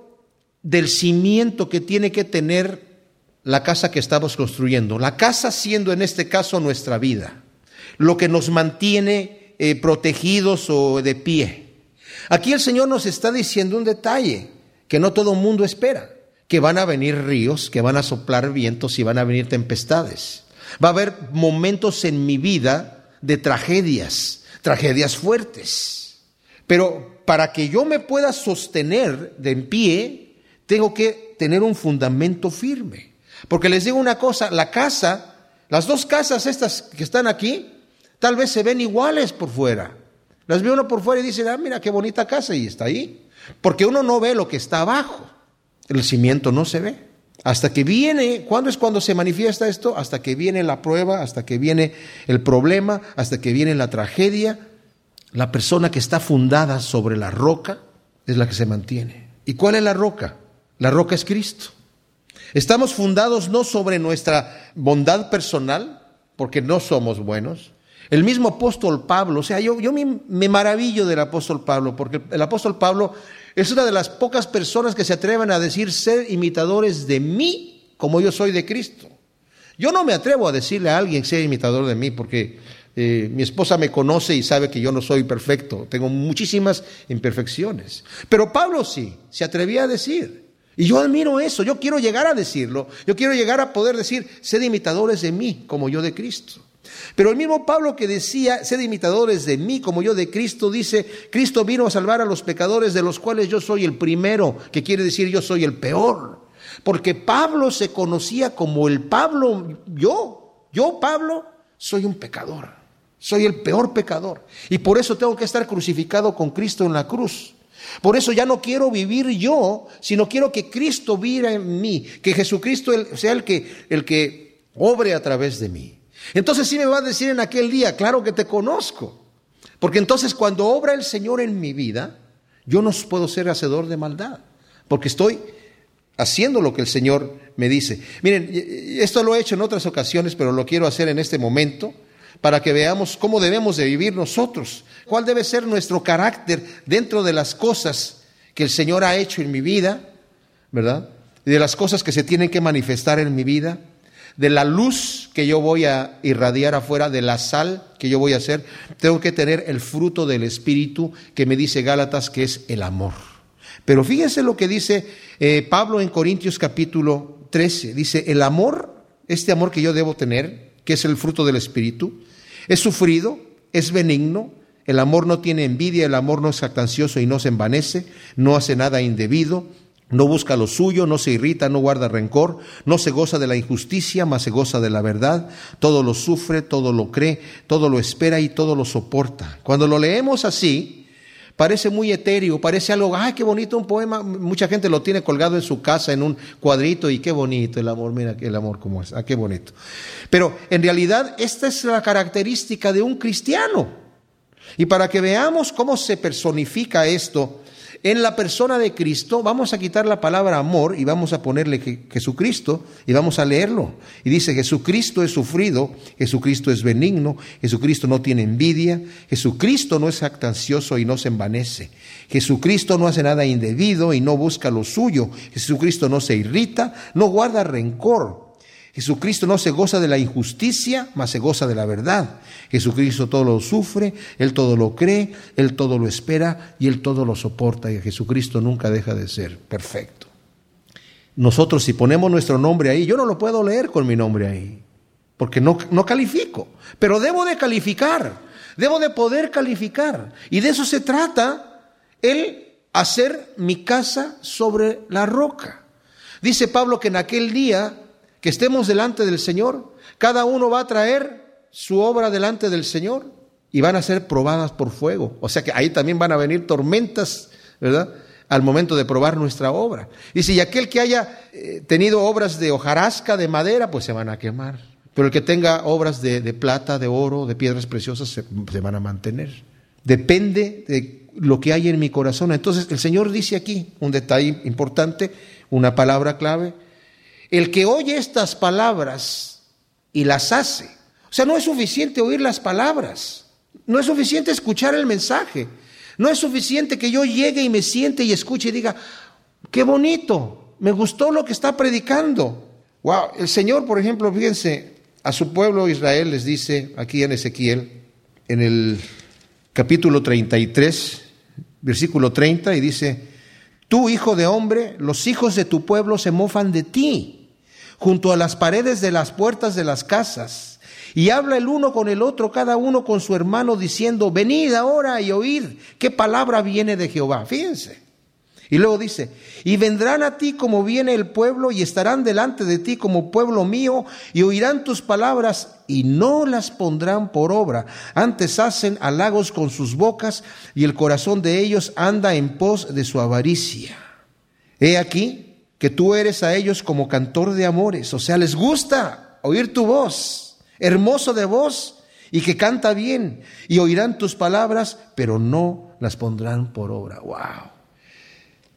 del cimiento que tiene que tener la casa que estamos construyendo. La casa siendo en este caso nuestra vida, lo que nos mantiene eh, protegidos o de pie. Aquí el Señor nos está diciendo un detalle que no todo el mundo espera, que van a venir ríos, que van a soplar vientos y van a venir tempestades. Va a haber momentos en mi vida de tragedias, tragedias fuertes. Pero para que yo me pueda sostener de en pie, tengo que tener un fundamento firme. Porque les digo una cosa, la casa, las dos casas estas que están aquí, tal vez se ven iguales por fuera. Las ve uno por fuera y dice, ah, mira qué bonita casa y está ahí. Porque uno no ve lo que está abajo. El cimiento no se ve. Hasta que viene, ¿cuándo es cuando se manifiesta esto? Hasta que viene la prueba, hasta que viene el problema, hasta que viene la tragedia. La persona que está fundada sobre la roca es la que se mantiene. ¿Y cuál es la roca? La roca es Cristo. Estamos fundados no sobre nuestra bondad personal, porque no somos buenos. El mismo apóstol Pablo, o sea, yo, me, maravillo del apóstol Pablo, porque el apóstol Pablo es una de las pocas personas que se atreven a decir ser imitadores de mí como yo soy de Cristo. Yo no me atrevo a decirle a alguien ser imitador de mí, porque eh, mi esposa me conoce y sabe que yo no soy perfecto, tengo muchísimas imperfecciones. Pero Pablo sí, se atrevía a decir. Y yo admiro eso, yo quiero llegar a decirlo, yo quiero llegar a poder decir, sed imitadores de mí como yo de Cristo. Pero el mismo Pablo que decía, sed imitadores de mí como yo de Cristo, dice, Cristo vino a salvar a los pecadores de los cuales yo soy el primero, que quiere decir yo soy el peor. Porque Pablo se conocía como el Pablo, yo, yo Pablo, soy un pecador, soy el peor pecador. Y por eso tengo que estar crucificado con Cristo en la cruz. Por eso ya no quiero vivir yo, sino quiero que Cristo viva en mí, que Jesucristo sea el que, el que obre a través de mí. Entonces sí me va a decir en aquel día, claro que te conozco. Porque entonces cuando obra el Señor en mi vida, yo no puedo ser hacedor de maldad, porque estoy haciendo lo que el Señor me dice. Miren, esto lo he hecho en otras ocasiones, pero lo quiero hacer en este momento para que veamos cómo debemos de vivir nosotros, cuál debe ser nuestro carácter dentro de las cosas que el Señor ha hecho en mi vida, ¿verdad? Y de las cosas que se tienen que manifestar en mi vida, de la luz que yo voy a irradiar afuera, de la sal que yo voy a hacer, tengo que tener el fruto del Espíritu que me dice Gálatas que es el amor. Pero fíjense lo que dice eh, Pablo en Corintios capítulo 13, dice, el amor, este amor que yo debo tener, que es el fruto del Espíritu, es sufrido, es benigno, el amor no tiene envidia, el amor no es jactancioso y no se envanece, no hace nada indebido, no busca lo suyo, no se irrita, no guarda rencor, no se goza de la injusticia, mas se goza de la verdad, todo lo sufre, todo lo cree, todo lo espera y todo lo soporta. Cuando lo leemos así, parece muy etéreo, parece algo, ay, qué bonito un poema. Mucha gente lo tiene colgado en su casa en un cuadrito y qué bonito el amor, mira el amor como es, ah, qué bonito. Pero en realidad esta es la característica de un cristiano. Y para que veamos cómo se personifica esto, en la persona de Cristo vamos a quitar la palabra amor y vamos a ponerle Jesucristo y vamos a leerlo. Y dice, Jesucristo es sufrido, Jesucristo es benigno, Jesucristo no tiene envidia, Jesucristo no es actancioso y no se envanece, Jesucristo no hace nada indebido y no busca lo suyo, Jesucristo no se irrita, no guarda rencor. Jesucristo no se goza de la injusticia, mas se goza de la verdad. Jesucristo todo lo sufre, Él todo lo cree, Él todo lo espera y Él todo lo soporta. Y Jesucristo nunca deja de ser perfecto. Nosotros si ponemos nuestro nombre ahí, yo no lo puedo leer con mi nombre ahí, porque no, no califico, pero debo de calificar, debo de poder calificar. Y de eso se trata el hacer mi casa sobre la roca. Dice Pablo que en aquel día que estemos delante del Señor, cada uno va a traer su obra delante del Señor y van a ser probadas por fuego. O sea que ahí también van a venir tormentas, ¿verdad? Al momento de probar nuestra obra. Y aquel que haya eh, tenido obras de hojarasca, de madera, pues se van a quemar. Pero el que tenga obras de, plata, de oro, de piedras preciosas, se van a mantener. Depende de lo que hay en mi corazón. Entonces el Señor dice aquí un detalle importante, una palabra clave, el que oye estas palabras y las hace. O sea, no es suficiente oír las palabras, no es suficiente escuchar el mensaje, no es suficiente que yo llegue y me siente y escuche y diga, qué bonito, me gustó lo que está predicando. Wow, el Señor, por ejemplo, fíjense, a su pueblo Israel les dice aquí en Ezequiel, en el capítulo 33, versículo 30, y dice, tú hijo de hombre, los hijos de tu pueblo se mofan de ti junto a las paredes de las puertas de las casas. Y habla el uno con el otro, cada uno con su hermano, diciendo, venid ahora y oíd qué palabra viene de Jehová. Fíjense. Y luego dice, y vendrán a ti como viene el pueblo y estarán delante de ti como pueblo mío y oirán tus palabras y no las pondrán por obra. Antes hacen halagos con sus bocas y el corazón de ellos anda en pos de su avaricia. He aquí, que tú eres a ellos como cantor de amores, o sea, les gusta oír tu voz, hermoso de voz y que canta bien, y oirán tus palabras, pero no las pondrán por obra. Wow.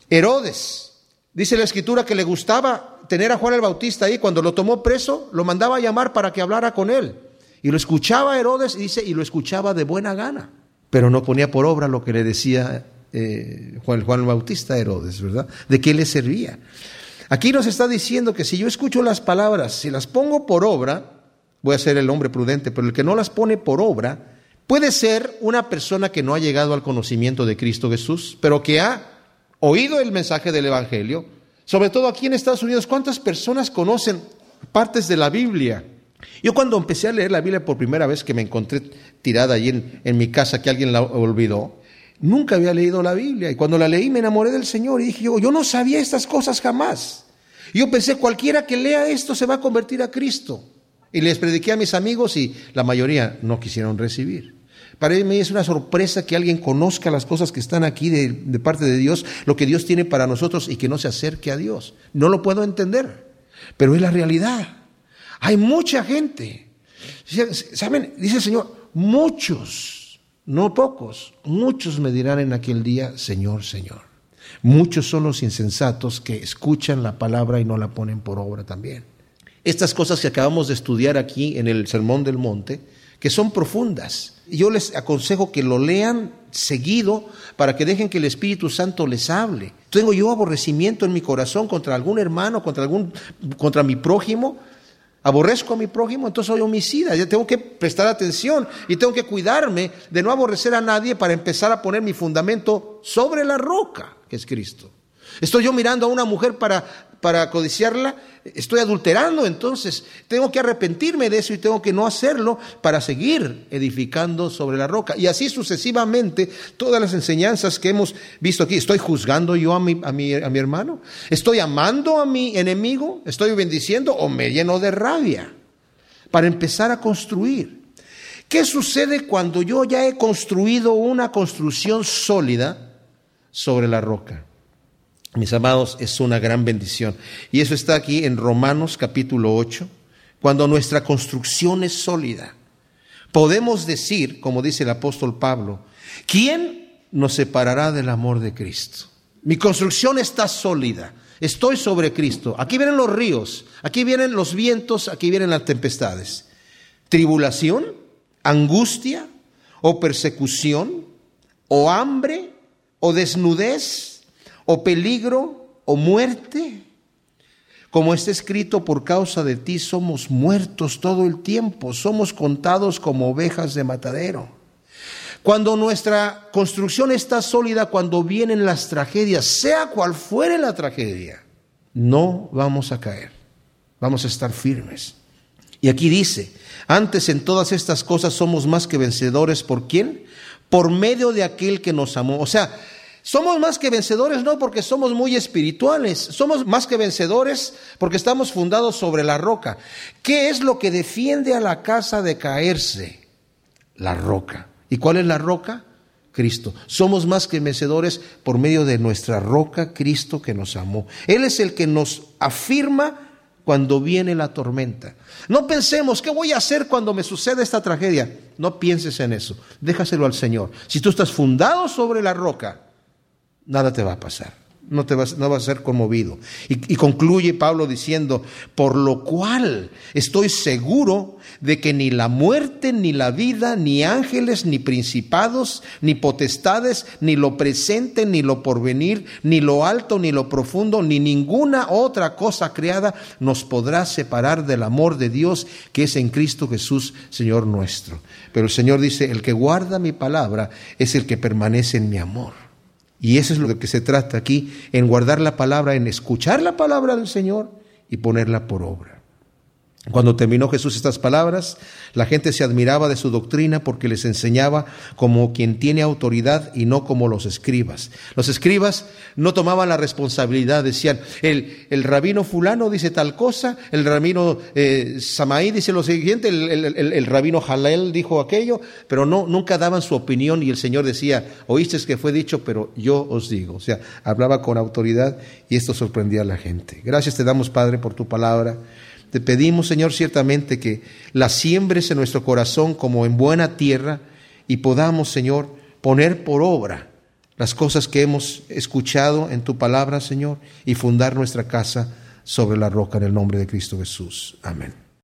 Herodes, dice la escritura que le gustaba tener a Juan el Bautista ahí, cuando lo tomó preso, lo mandaba a llamar para que hablara con él. Y lo escuchaba Herodes, dice, y lo escuchaba de buena gana, pero no ponía por obra lo que le decía eh, Juan, Juan Bautista Herodes, ¿verdad? ¿De qué le servía? Aquí nos está diciendo que si yo escucho las palabras, si las pongo por obra, voy a ser el hombre prudente, pero el que no las pone por obra, puede ser una persona que no ha llegado al conocimiento de Cristo Jesús, pero que ha oído el mensaje del Evangelio. Sobre todo aquí en Estados Unidos, ¿cuántas personas conocen partes de la Biblia? Yo cuando empecé a leer la Biblia por primera vez que me encontré tirada allí en mi casa, que alguien la olvidó, Nunca había leído la Biblia y cuando la leí me enamoré del Señor y dije, yo, yo no sabía estas cosas jamás. Yo pensé, cualquiera que lea esto se va a convertir a Cristo. Y les prediqué a mis amigos y la mayoría no quisieron recibir. Para mí es una sorpresa que alguien conozca las cosas que están aquí de, de, parte de Dios, lo que Dios tiene para nosotros y que no se acerque a Dios. No lo puedo entender, pero es la realidad. Hay mucha gente. ¿Saben? Dice el Señor, muchos no pocos, muchos me dirán en aquel día, Señor, Señor. Muchos son los insensatos que escuchan la palabra y no la ponen por obra también. Estas cosas que acabamos de estudiar aquí en el Sermón del Monte, que son profundas, yo les aconsejo que lo lean seguido para que dejen que el Espíritu Santo les hable. Tengo yo aborrecimiento en mi corazón contra algún hermano, contra algún contra mi prójimo, aborrezco a mi prójimo, entonces soy homicida. Yo tengo que prestar atención y tengo que cuidarme de no aborrecer a nadie para empezar a poner mi fundamento sobre la roca, que es Cristo. Estoy yo mirando a una mujer para, para codiciarla, estoy adulterando, entonces tengo que arrepentirme de eso y tengo que no hacerlo para seguir edificando sobre la roca. Y así sucesivamente, todas las enseñanzas que hemos visto aquí, ¿estoy juzgando yo a mi, a mi, a mi hermano? ¿Estoy amando a mi enemigo? ¿Estoy bendiciendo o me lleno de rabia? Para empezar a construir. ¿Qué sucede cuando yo ya he construido una construcción sólida sobre la roca? Mis amados, es una gran bendición. Y eso está aquí en Romanos capítulo 8, cuando nuestra construcción es sólida. Podemos decir, como dice el apóstol Pablo, ¿quién nos separará del amor de Cristo? Mi construcción está sólida. Estoy sobre Cristo. Aquí vienen los ríos, aquí vienen los vientos, aquí vienen las tempestades. Tribulación, angustia o persecución o hambre o desnudez o peligro o muerte. Como está escrito, por causa de ti somos muertos todo el tiempo, somos contados como ovejas de matadero. Cuando nuestra construcción está sólida, cuando vienen las tragedias, sea cual fuere la tragedia, no vamos a caer, vamos a estar firmes. Y aquí dice, antes en todas estas cosas somos más que vencedores, ¿por quién? Por medio de aquel que nos amó. O sea, somos más que vencedores no porque somos muy espirituales, somos más que vencedores porque estamos fundados sobre la roca. ¿Qué es lo que defiende a la casa de caerse? La roca. ¿Y cuál es la roca? Cristo. Somos más que vencedores por medio de nuestra roca, Cristo que nos amó. Él es el que nos afirma cuando viene la tormenta. No pensemos, ¿qué voy a hacer cuando me suceda esta tragedia? No pienses en eso, déjaselo al Señor. Si tú estás fundado sobre la roca, nada te va a pasar no, te vas, no a ser conmovido. Y, concluye Pablo diciendo, por lo cual estoy seguro de que ni la muerte, ni la vida, ni ángeles, ni principados, ni potestades, ni lo presente, ni lo porvenir, ni lo alto, ni lo profundo, ni ninguna otra cosa creada nos podrá separar del amor de Dios que es en Cristo Jesús, Señor nuestro. Pero el Señor dice, el que guarda mi palabra es el que permanece en mi amor. Y eso es lo que se trata aquí, en guardar la palabra, en escuchar la palabra del Señor y ponerla por obra. Cuando terminó Jesús estas palabras, la gente se admiraba de su doctrina porque les enseñaba como quien tiene autoridad y no como los escribas. Los escribas no tomaban la responsabilidad, decían, el, el rabino fulano dice tal cosa, el rabino eh, Samaí dice lo siguiente, el, el, rabino Jalel dijo aquello, pero no, nunca daban su opinión y el Señor decía, oíste que fue dicho, pero yo os digo. O sea, hablaba con autoridad y esto sorprendía a la gente. Gracias te damos, Padre, por tu palabra. Te pedimos, Señor, ciertamente que la siembres en nuestro corazón como en buena tierra y podamos, Señor, poner por obra las cosas que hemos escuchado en tu palabra, Señor, y fundar nuestra casa sobre la roca en el nombre de Cristo Jesús. Amén.